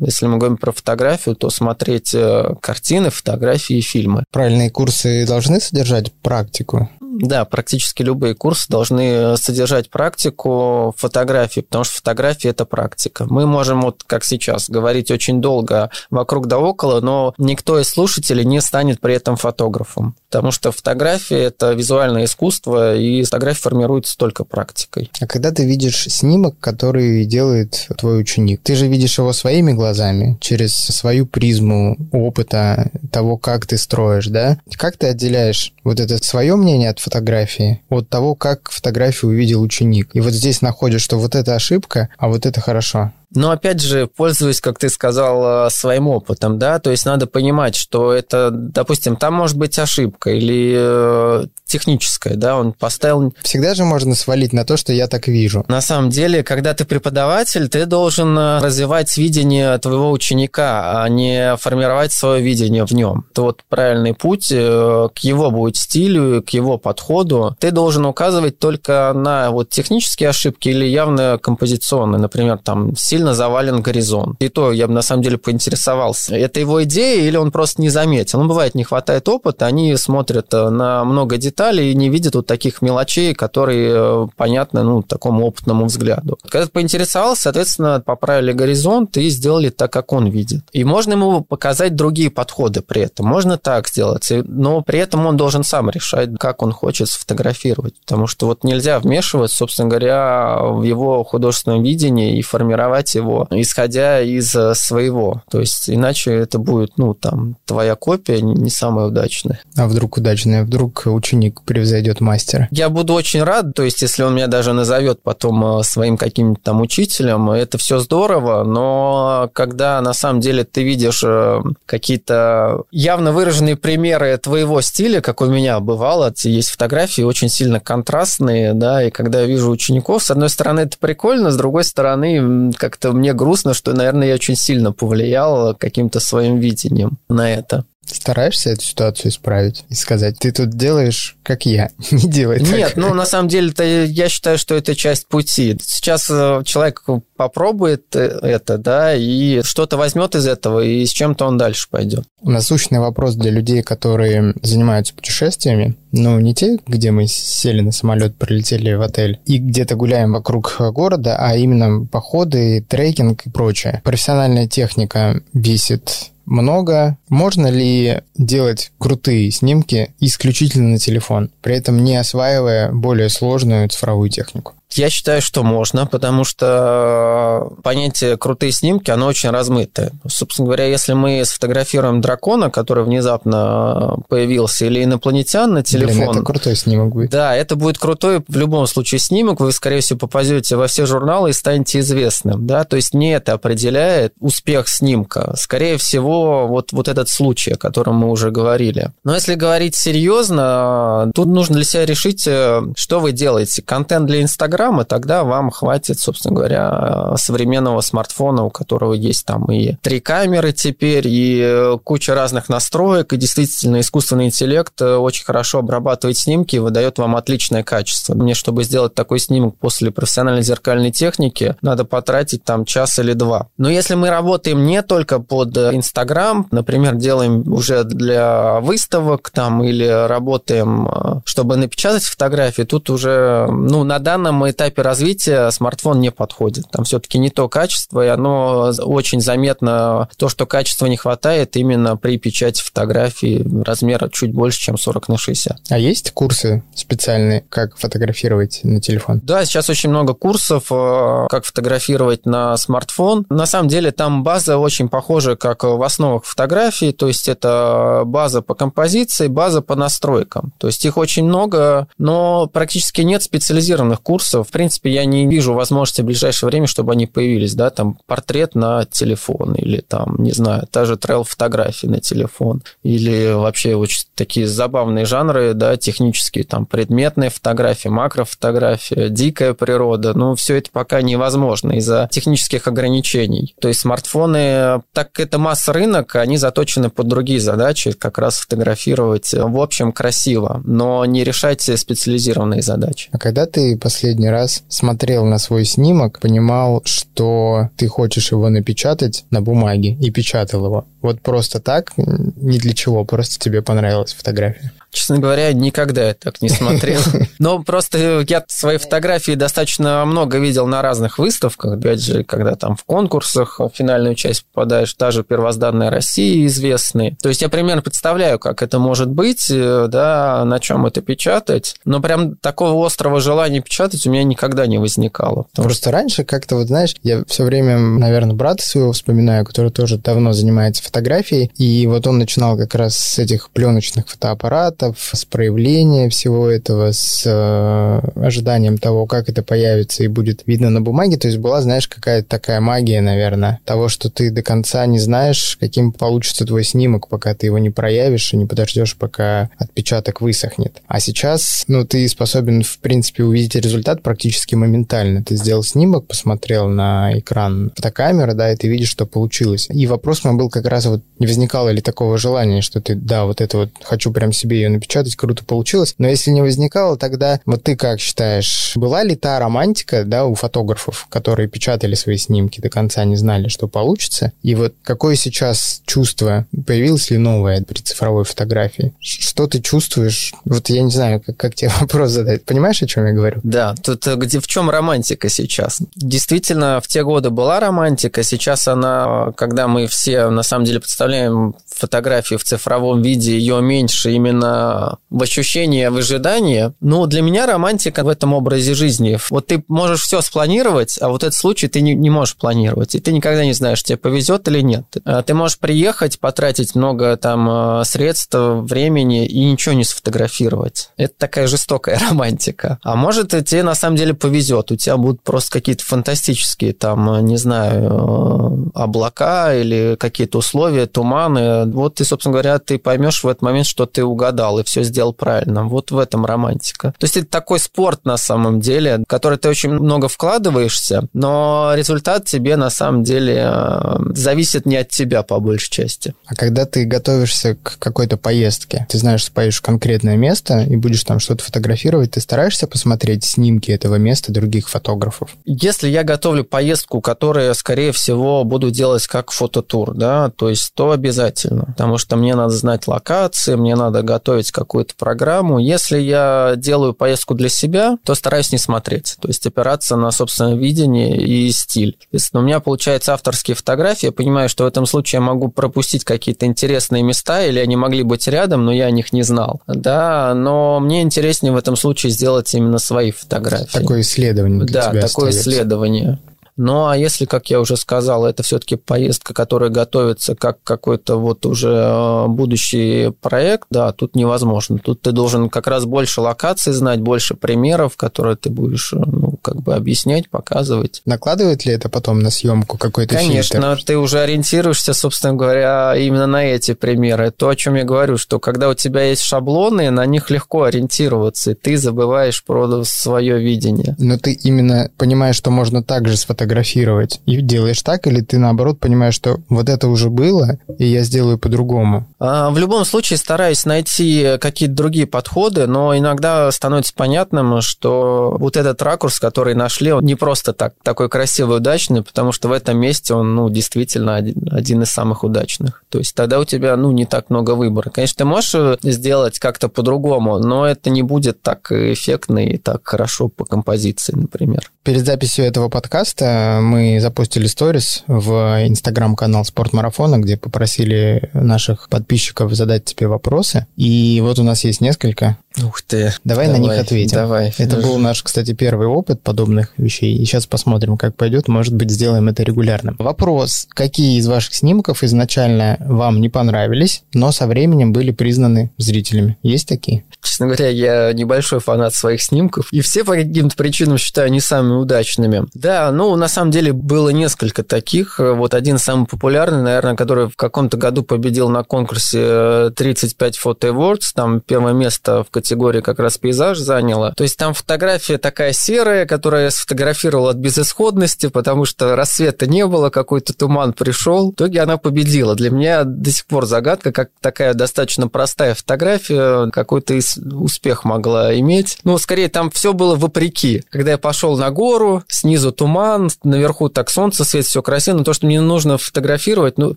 если мы говорим про фотографию, то смотреть э, картины, фотографии и фильмы. Правильные курсы должны содержать практику? Да, практически любые курсы должны содержать практику фотографии, потому что фотография – это практика. Мы можем, вот как сейчас, говорить очень долго вокруг да около, но никто из слушателей не станет при этом фотографом, потому что фотография – это визуальное искусство, и фотография формируется только практикой. А когда ты видишь снимок, который делает твой ученик, ты же видишь его своими глазами, через свою призму опыта того, как ты строишь, да? Как ты отделяешь вот это свое мнение от фотографии, от того, как фотографию увидел ученик. И вот здесь находишь, что вот это ошибка, а вот это хорошо. Но опять же, пользуюсь, как ты сказал, э, своим опытом, да, то есть надо понимать, что это, допустим, там может быть ошибка или э, техническая, да, он поставил... Всегда же можно свалить на то, что я так вижу. На самом деле, когда ты преподаватель, ты должен э, развивать видение твоего ученика, а не формировать свое видение в нем. Это вот правильный путь к его будет стилю, к его подходу. Ты должен указывать только на вот технические ошибки или явно композиционные, например, там сильно сильно завален горизонт. И то я бы на самом деле поинтересовался, это его идея или он просто не заметил. Ну, бывает, не хватает опыта, они смотрят э, на много деталей и не видят вот таких мелочей, которые э, понятны, ну, такому опытному взгляду. Когда ты поинтересовался, соответственно, поправили горизонт и сделали так, как он видит. И можно ему показать другие подходы при этом. Можно так сделать, но при этом он должен сам решать, как он хочет сфотографировать. Потому что вот нельзя вмешиваться, собственно говоря, в его художественном видении и формировать его, исходя из э, своего. То есть иначе это будет, ну, там, твоя копия не самая удачная. А вдруг удачная? Вдруг ученик превзойдет мастера? Я буду очень рад, то есть если он меня даже назовет потом э, своим каким-то там учителем, это все здорово, но когда на самом деле ты видишь э, какие-то явно выраженные примеры твоего стиля, как у меня бывало, есть фотографии очень сильно контрастные, да, и когда я вижу учеников, с одной стороны, это прикольно, с другой стороны, как как-то мне грустно, что, наверное, я очень сильно повлиял каким-то своим видением на это. Стараешься эту ситуацию исправить и сказать, ты тут делаешь, как я, не делай так. Нет, ну, на самом деле, я считаю, что это часть пути. Сейчас э, человек попробует э, это, да, и что-то возьмет из этого, и с чем-то он дальше пойдет. Насущный вопрос для людей, которые занимаются путешествиями, ну, не те, где мы сели на самолет, прилетели в отель и где-то гуляем вокруг города, а именно походы, трекинг и прочее. Профессиональная техника висит много. Можно ли делать крутые снимки исключительно на телефон, при этом не осваивая более сложную цифровую технику? Я считаю, что можно, потому что понятие крутые снимки, оно очень размытое. Собственно говоря, если мы сфотографируем дракона, который внезапно появился, или инопланетян на телефон... Блин, это крутой снимок будет. Да, это будет крутой в любом случае снимок. Вы, скорее всего, попадете во все журналы и станете известным. Да? То есть не это определяет успех снимка. Скорее всего, вот, вот этот случай, о котором мы уже говорили. Но если говорить серьезно, тут нужно для себя решить, э, что вы делаете. Контент для Инстаграма программы, тогда вам хватит, собственно говоря, современного смартфона, у которого есть там и три камеры теперь, и куча разных настроек, и действительно искусственный интеллект очень хорошо обрабатывает снимки и выдает вам отличное качество. Мне, чтобы сделать такой снимок после профессиональной зеркальной техники, надо потратить там час или два. Но если мы работаем не только под Инстаграм, например, делаем уже для выставок там или работаем, чтобы напечатать фотографии, тут уже, ну, на данном этапе развития смартфон не подходит. Там все-таки не то качество, и оно очень заметно, то, что качества не хватает именно при печати фотографии размера чуть больше, чем 40 на 60. А есть курсы специальные, как фотографировать на телефон? Да, сейчас очень много курсов, э, как фотографировать на смартфон. На самом деле там база очень похожа, как в основах фотографии, то есть это база по композиции, база по настройкам. То есть их очень много, но практически нет специализированных курсов, в принципе, я не вижу возможности в ближайшее время, чтобы они появились, да, там портрет на телефон или там, не знаю, та же трейл-фотографии на телефон или вообще очень такие забавные жанры, да, технические, там, предметные фотографии, макрофотография, дикая природа, ну, все это пока невозможно из-за технических ограничений. То есть смартфоны, так это масс-рынок, они заточены под другие задачи, как раз фотографировать, в общем, красиво, но не решать специализированные задачи. А когда ты последний раз смотрел на свой снимок, понимал, что ты хочешь его напечатать на бумаге и печатал его. Вот просто так, ни для чего, просто тебе понравилась фотография. Честно говоря, никогда я так не смотрел. Но просто я свои фотографии достаточно много видел на разных выставках. Опять же, когда там в конкурсах в финальную часть попадаешь, та же первозданная Россия известные. То есть я примерно представляю, как это может быть, э, да, на чем это печатать. Но прям такого острого желания печатать у меня никогда не возникало. Просто что... раньше как-то, вот знаешь, я все время, наверное, брата своего вспоминаю, который тоже давно занимается фотографией, и вот он начинал как раз с этих пленочных фотоаппаратов, датов, с проявления всего этого, с э, ожиданием того, как это появится и будет видно на бумаге. То есть была, знаешь, какая-то такая магия, наверное, того, что ты до конца не знаешь, каким получится твой снимок, пока ты его не проявишь и не подождешь, пока отпечаток высохнет. А сейчас, ну, ты способен, в принципе, увидеть результат практически моментально. Ты сделал снимок, посмотрел на экран фотокамеры, да, и ты видишь, что получилось. И вопрос мой был как раз вот, не возникало ли такого желания, что ты, да, вот это вот хочу прям себе ее напечатать, круто получилось. Но если не возникало, тогда вот ты как считаешь, была ли та романтика, да, у фотографов, которые печатали свои снимки до конца, не знали, что получится? И вот какое сейчас чувство, появилось ли новое при цифровой фотографии? Что ты чувствуешь? Вот я не знаю, как, как тебе вопрос задать. Понимаешь, о чем я говорю? Да, тут э, где в чем романтика сейчас? Действительно, в те годы была романтика, сейчас она, когда мы все на самом деле представляем фотографию в цифровом виде, ее меньше именно в ощущении, в ожидании. Но для меня романтика в этом образе жизни. Вот ты можешь все спланировать, а вот этот случай ты не, не можешь планировать. И ты никогда не знаешь, тебе повезет или нет. А ты можешь приехать, потратить много там э, средств, времени и ничего не сфотографировать. Это такая жестокая романтика. А может, тебе на самом деле повезет. У тебя будут просто какие-то фантастические там, э, не знаю, э, облака или какие-то условия, туманы, вот ты, собственно говоря, ты поймешь в этот момент, что ты угадал устал и все сделал правильно. Вот в этом романтика. То есть это такой спорт на самом деле, в который ты очень много вкладываешься, но результат тебе на самом деле э, зависит не от тебя по большей части. А когда ты готовишься к какой-то поездке, ты знаешь, что поедешь в конкретное место и будешь там что-то фотографировать, ты стараешься посмотреть снимки этого места других фотографов? Если я готовлю поездку, которая, скорее всего, буду делать как фототур, да, то есть то обязательно, потому что мне надо знать локации, мне надо готовить какую-то программу. Если я делаю поездку для себя, то стараюсь не смотреть, то есть опираться на собственное видение и стиль. Если у меня получается авторские фотографии, я понимаю, что в этом случае я могу пропустить какие-то интересные места, или они могли быть рядом, но я о них не знал. Да, но мне интереснее в этом случае сделать именно свои фотографии. Такое исследование для Да, такое остается. исследование. Ну, а если, как я уже сказал, это все-таки поездка, которая готовится как какой-то вот уже э, будущий проект, да, тут невозможно. Тут ты должен как раз больше локаций знать, больше примеров, которые ты будешь, э, ну, как бы объяснять, показывать. Накладывает ли это потом на съемку какой-то Конечно, фильтр? ты уже ориентируешься, собственно говоря, именно на эти примеры. То, о чем я говорю, что когда у тебя есть шаблоны, на них легко ориентироваться, и ты забываешь про свое видение. Но ты именно понимаешь, что можно так же сфотографировать и делаешь так, или ты наоборот понимаешь, что вот это уже было, и я сделаю по-другому? А, В любом случае стараюсь найти какие-то другие подходы, но иногда становится понятным, что вот этот ракурс, который нашли, он не просто так такой красивый, удачный, потому что в этом месте он, ну, действительно один, один из самых удачных. То есть тогда у тебя, ну, не так много выбора. Конечно, ты можешь э, сделать как-то по-другому, но это не будет так эффектно и так хорошо по композиции, например. Перед записью этого подкаста мы запустили сторис в инстаграм-канал Спортмарафона, где попросили наших подписчиков задать тебе вопросы. И вот у нас есть несколько. Ух ты. Давай, на них ответим. Давай. Это был наш, кстати, первый опыт подобных вещей. И сейчас посмотрим, как пойдет. Может быть, сделаем это регулярным. Вопрос. Какие из ваших снимков изначально вам не понравились, но со временем были признаны зрителями? Есть такие? Честно говоря, я небольшой фанат своих снимков, и все по каким-то причинам считаю не самыми удачными. Да, ну, на самом деле было несколько таких. Вот один самый популярный, наверное, который в каком-то году победил на конкурсе 35 Photo Awards, там первое место в категории как раз пейзаж заняло. То есть там фотография такая серая, которая я сфотографировал от безысходности, потому что рассвета не было, какой-то туман пришел. В итоге она победила. Для меня до сих пор загадка, как такая достаточно простая фотография какой-то успех могла иметь. Ну, скорее, там все было вопреки. Когда я пошел на гору, снизу туман, наверху так солнце светит, все красиво, но то, что мне нужно фотографировать, ну,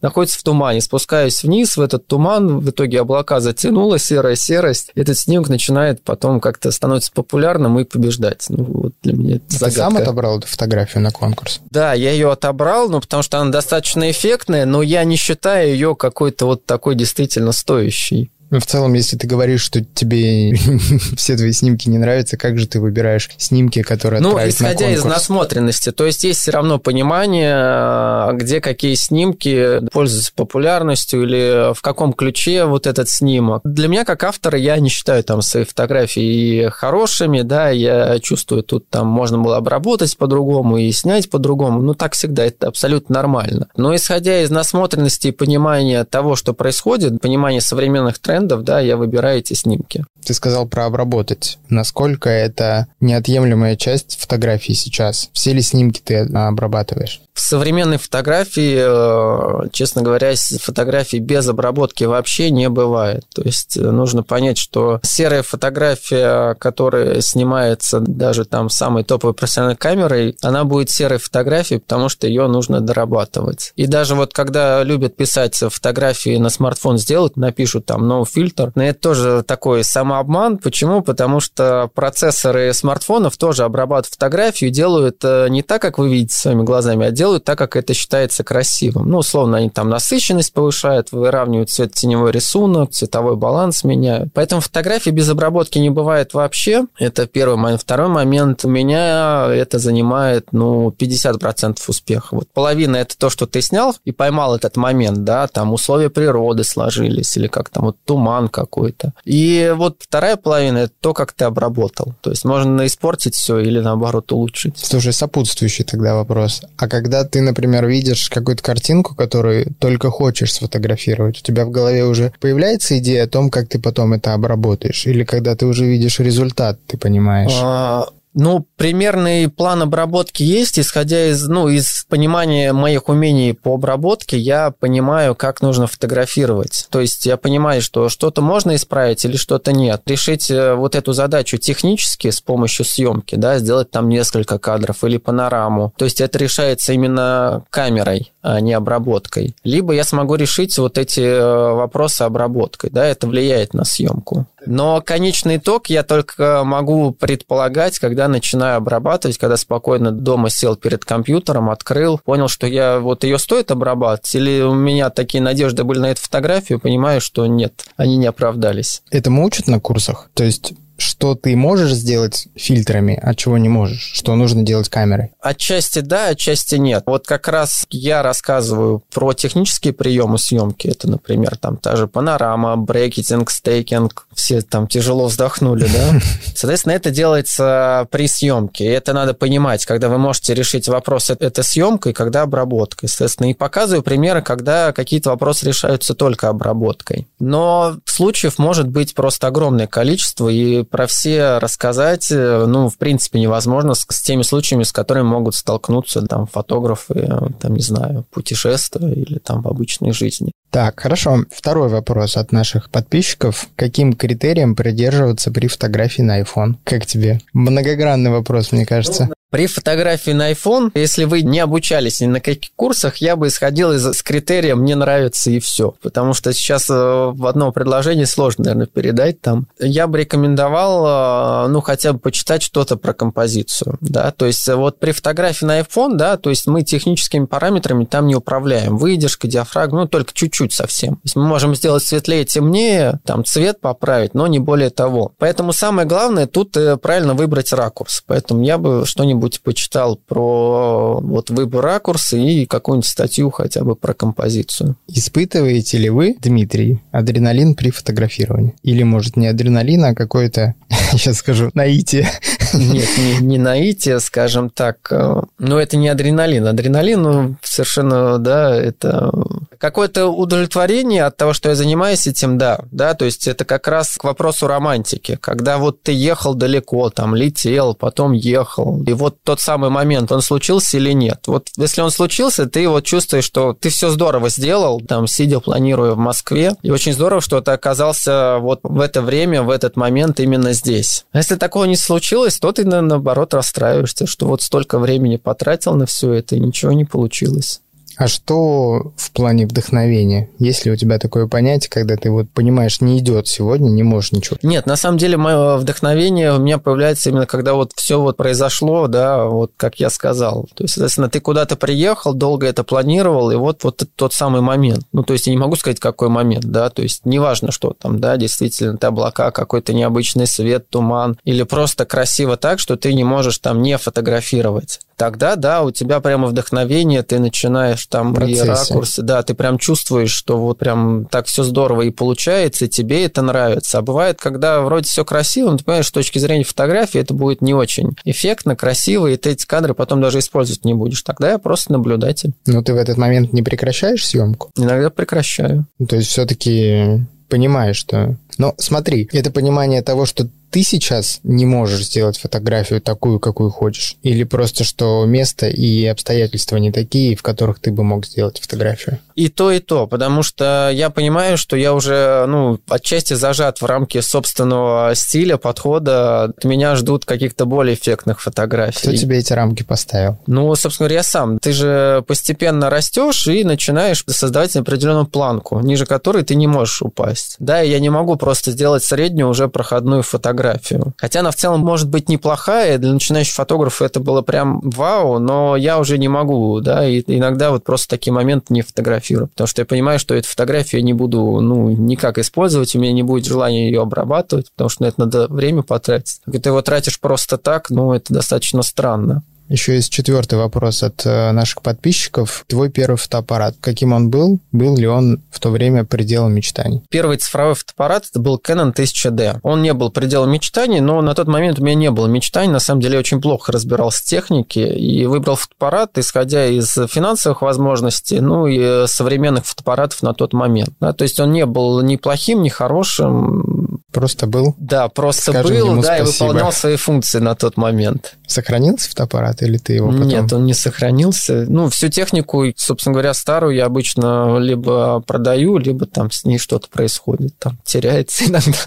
находится в тумане. Спускаюсь вниз в этот туман, в итоге облака затянуло, серая серость. Этот снимок начинает потом как-то становится популярным и побеждать. Ну, вот для меня это Ты загадка. сам отобрал эту фотографию на конкурс? Да, я ее отобрал, ну, потому что она достаточно эффектная, но я не считаю ее какой-то вот такой действительно стоящей. Ну, в целом, если ты говоришь, что тебе все твои снимки не нравятся, как же ты выбираешь снимки, которые Ну, отправить на исходя из насмотренности, то есть есть все равно понимание, где какие снимки пользуются популярностью или в каком ключе вот этот снимок. Для меня, как автора, я не считаю там свои фотографии хорошими, да, я чувствую, тут там можно было обработать по-другому и снять по-другому, ну, так всегда, это абсолютно нормально. Но исходя из насмотренности и понимания того, что происходит, понимания современных трендов, да, я выбираю эти снимки. Ты сказал про обработать. Насколько это неотъемлемая часть фотографии сейчас? Все ли снимки ты обрабатываешь? В современной фотографии, э, честно говоря, фотографий без обработки вообще не бывает. То есть э, нужно понять, что серая фотография, которая снимается даже там самой топовой профессиональной камерой, она будет серой фотографией, потому что ее нужно дорабатывать. И даже вот когда любят писать фотографии на смартфон сделать, напишут там no фильтр, но это тоже такой самообман. Почему? Потому что процессоры смартфонов тоже обрабатывают фотографию, делают э, не так, как вы видите своими глазами, а делают так, как это считается красивым. Ну, условно, они там насыщенность повышают, выравнивают цвет-теневой рисунок, цветовой баланс меняют. Поэтому фотографии без обработки не бывает вообще. Это первый момент. Второй момент. У меня это занимает, ну, 50% успеха. Вот половина это то, что ты снял и поймал этот момент, да, там условия природы сложились или как там вот туман какой-то. И вот вторая половина это то, как ты обработал. То есть можно испортить все или наоборот улучшить. Слушай, сопутствующий тогда вопрос. А когда когда ты, например, видишь какую-то картинку, которую только хочешь сфотографировать, у тебя в голове уже появляется идея о том, как ты потом это обработаешь? Или когда ты уже видишь результат, ты понимаешь? Ну, примерный план обработки есть, исходя из, ну, из понимания моих умений по обработке, я понимаю, как нужно фотографировать. То есть я понимаю, что что-то можно исправить или что-то нет. Решить э, вот эту задачу технически с помощью съемки, да, сделать там несколько кадров или панораму. То есть это решается именно камерой, а не обработкой. Либо я смогу решить вот эти э, вопросы обработкой, да, это влияет на съемку. Но конечный итог я только могу предполагать, когда начинаю обрабатывать, когда спокойно дома сел перед компьютером, открыл, понял, что я вот ее стоит обрабатывать, или у меня такие надежды были на эту фотографию, понимаю, что нет, они не оправдались. Этому учат на курсах? То есть что ты можешь сделать фильтрами, а чего не можешь, что нужно делать камерой? Отчасти да, отчасти нет. Вот как раз я рассказываю про технические приемы съемки. Это, например, там та же панорама, брекетинг, стейкинг. Все там тяжело вздохнули, да? Соответственно, это делается при съемке. И это надо понимать, когда вы можете решить вопрос, это съемкой, когда обработкой. Соответственно, и показываю примеры, когда какие-то вопросы решаются только обработкой. Но случаев может быть просто огромное количество, и про все рассказать, э, ну, в принципе, невозможно с, с теми случаями, с которыми могут столкнуться там фотографы, э, там, не знаю, путешествия или там в обычной жизни. Так, хорошо. Второй вопрос от наших подписчиков. Каким критериям придерживаться при фотографии на iPhone? Как тебе? Многогранный вопрос, мне кажется. При фотографии на iPhone, если вы не обучались ни на каких курсах, я бы исходил из с критерия «мне нравится» и все. Потому что сейчас э, в одном предложении сложно, наверное, передать там. Я бы рекомендовал, э, ну, хотя бы почитать что-то про композицию, да, то есть э, вот при фотографии на iPhone, да, то есть мы техническими параметрами там не управляем. Выдержка, диафрагма, ну, только чуть-чуть совсем. То есть мы можем сделать светлее, темнее, там, цвет поправить, но не более того. Поэтому самое главное тут правильно выбрать ракурс. Поэтому я бы что-нибудь почитал про вот выбор ракурса и какую-нибудь статью хотя бы про композицию. Испытываете ли вы, Дмитрий, адреналин при фотографировании? Или, может, не адреналин, а какой-то, сейчас скажу, наитие? Нет, не, не наитие, скажем так. Но это не адреналин. Адреналин, ну, совершенно, да, это какое-то удовлетворение от того, что я занимаюсь этим, да, да, то есть это как раз к вопросу романтики, когда вот ты ехал далеко, там, летел, потом ехал, и вот тот самый момент, он случился или нет. Вот если он случился, ты вот чувствуешь, что ты все здорово сделал, там, сидя, планируя в Москве, и очень здорово, что ты оказался вот в это время, в этот момент именно здесь. А если такого не случилось, то ты, наоборот, расстраиваешься, что вот столько времени потратил на все это, и ничего не получилось. А что в плане вдохновения? Есть ли у тебя такое понятие, когда ты вот понимаешь, не идет сегодня, не можешь ничего? Нет, на самом деле мое вдохновение у меня появляется именно когда вот все вот произошло, да, вот как я сказал. То есть, соответственно, ты куда-то приехал, долго это планировал, и вот, вот тот самый момент. Ну, то есть я не могу сказать, какой момент, да, то есть неважно, что там, да, действительно, ты облака, какой-то необычный свет, туман, или просто красиво так, что ты не можешь там не фотографировать тогда, да, у тебя прямо вдохновение, ты начинаешь там и ракурсы, да, ты прям чувствуешь, что вот прям так все здорово и получается, и тебе это нравится. А бывает, когда вроде все красиво, но ты понимаешь, с точки зрения фотографии это будет не очень эффектно, красиво, и ты эти кадры потом даже использовать не будешь. Тогда я просто наблюдатель. Но ты в этот момент не прекращаешь съемку? Иногда прекращаю. То есть все-таки понимаешь, что... Но смотри, это понимание того, что ты сейчас не можешь сделать фотографию такую, какую хочешь? Или просто, что место и обстоятельства не такие, в которых ты бы мог сделать фотографию? И то, и то, потому что я понимаю, что я уже, ну, отчасти зажат в рамки собственного стиля, подхода. От меня ждут каких-то более эффектных фотографий. Кто тебе эти рамки поставил? Ну, собственно говоря, я сам. Ты же постепенно растешь и начинаешь создавать определенную планку, ниже которой ты не можешь упасть. Да, и я не могу просто сделать среднюю уже проходную фотографию фотографию. Хотя она в целом может быть неплохая, для начинающих фотографов это было прям вау, но я уже не могу, да, и иногда вот просто такие моменты не фотографирую, потому что я понимаю, что эту фотографию я не буду, ну, никак использовать, у меня не будет желания ее обрабатывать, потому что на это надо время потратить. Когда ты его тратишь просто так, ну, это достаточно странно. Еще есть четвертый вопрос от э, наших подписчиков. Твой первый фотоаппарат, каким он был? Был ли он в то время пределом мечтаний? Первый цифровой фотоаппарат это был Canon 1000D. Он не был пределом мечтаний, но на тот момент у меня не было мечтаний. На самом деле я очень плохо разбирался в технике и выбрал фотоаппарат, исходя из финансовых возможностей, ну и современных фотоаппаратов на тот момент. Да, то есть он не был ни плохим, ни хорошим. Просто был? Да, просто был, да, спасибо. и выполнял свои функции на тот момент. Сохранился фотоаппарат или ты его потом... Нет, он не сохранился. Ну, всю технику, собственно говоря, старую я обычно либо продаю, либо там с ней что-то происходит, там теряется иногда.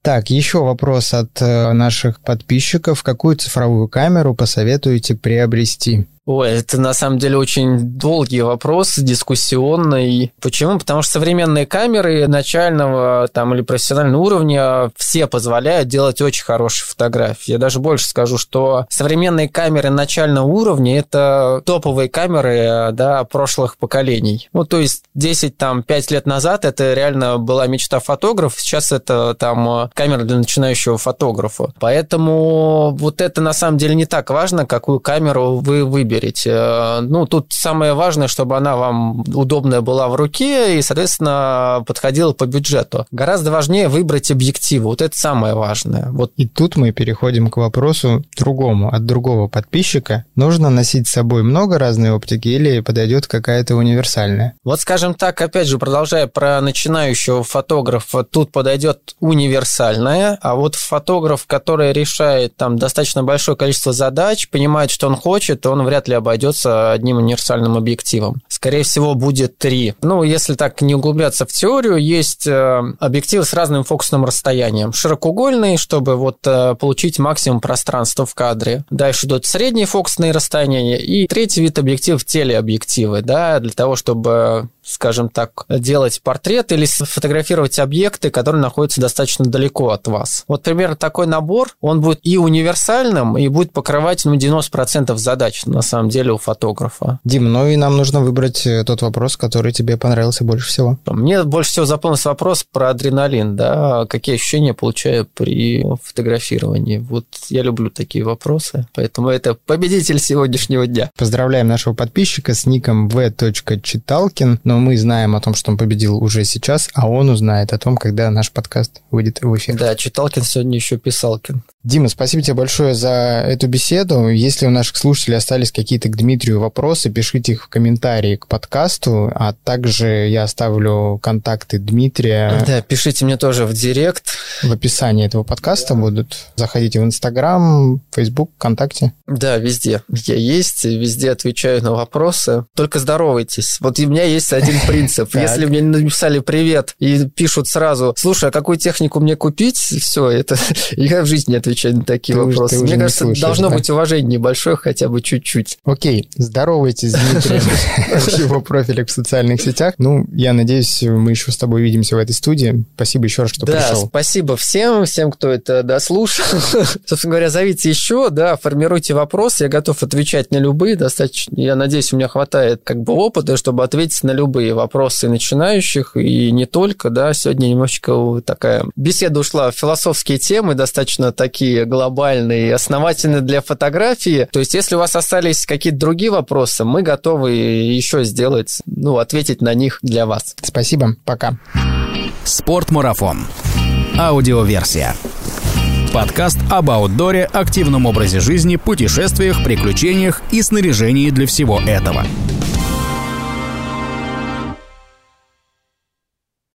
Так, еще вопрос от э, наших подписчиков. Какую цифровую камеру посоветуете приобрести? Ой, это на самом деле очень долгий вопрос, дискуссионный. Почему? Потому что современные камеры начального там, или профессионального уровня все позволяют делать очень хорошие фотографии. Я даже больше скажу, что современные камеры начального уровня – это топовые камеры да, прошлых поколений. Ну, то есть 10, там, 5 лет назад это реально была мечта фотографа, сейчас это там камера для начинающего фотографа. Поэтому вот это на самом деле не так важно, какую камеру вы выберете выберете. Э, ну, тут самое важное, чтобы она вам удобная была в руке и, соответственно, подходила по бюджету. Гораздо важнее выбрать объективы. Вот это самое важное. Вот. И тут мы переходим к вопросу другому, от другого подписчика. Нужно носить с собой много разной оптики или подойдет какая-то универсальная? Вот, скажем так, опять же, продолжая про начинающего фотографа, тут подойдет универсальная, а вот фотограф, который решает там достаточно большое количество задач, понимает, что он хочет, он вряд ли обойдется одним универсальным объективом. Скорее всего, будет три. Ну, если так не углубляться в теорию, есть э, объективы с разным фокусным расстоянием. Широкоугольный, чтобы вот э, получить максимум пространства в кадре. Дальше идут средние фокусные расстояния. И третий вид объективов – телеобъективы, да, для того, чтобы скажем так, делать портрет или сфотографировать объекты, которые находятся достаточно далеко от вас. Вот примерно такой набор, он будет и универсальным, и будет покрывать ну, 90% задач, на самом деле, у фотографа. Дим, ну и нам нужно выбрать э, тот вопрос, который тебе понравился больше всего. Мне больше всего запомнился вопрос про адреналин, да, какие ощущения получаю при фотографировании. Вот я люблю такие вопросы, поэтому это победитель сегодняшнего дня. Поздравляем нашего подписчика с ником v.читалкин, мы знаем о том, что он победил уже сейчас, а он узнает о том, когда наш подкаст выйдет в эфир. Да, Читалкин сегодня еще Писалкин. Дима, спасибо тебе большое за эту беседу. Если у наших слушателей остались какие-то к Дмитрию вопросы, пишите их в комментарии к подкасту, а также я оставлю контакты Дмитрия. Да, пишите мне тоже в директ. В описании этого подкаста будут. Заходите в Инстаграм, Фейсбук, ВКонтакте. Да, везде. Я есть, везде отвечаю на вопросы. Только здоровайтесь. Вот у меня есть один принцип. Если мне написали привет и пишут сразу, слушай, а какую технику мне купить, все, это я в жизни отвечаю на такие ты вопросы. Уже, Мне кажется, слушаешь, должно да? быть уважение небольшое, хотя бы чуть-чуть. Окей, здоровайтесь с Дмитрием в его профилях в социальных сетях. Ну, я надеюсь, мы еще с тобой увидимся в этой студии. Спасибо еще раз, что пришел. Да, спасибо всем, всем, кто это дослушал. Собственно говоря, зовите еще, да, формируйте вопросы. Я готов отвечать на любые. Достаточно, я надеюсь, у меня хватает как бы опыта, чтобы ответить на любые вопросы начинающих и не только, да. Сегодня немножечко такая беседа ушла в философские темы, достаточно такие такие глобальные, основательные для фотографии. То есть, если у вас остались какие-то другие вопросы, мы готовы еще сделать, ну, ответить на них для вас. Спасибо, пока. Спортмарафон. Аудиоверсия. Подкаст об аутдоре, активном образе жизни, путешествиях, приключениях и снаряжении для всего этого –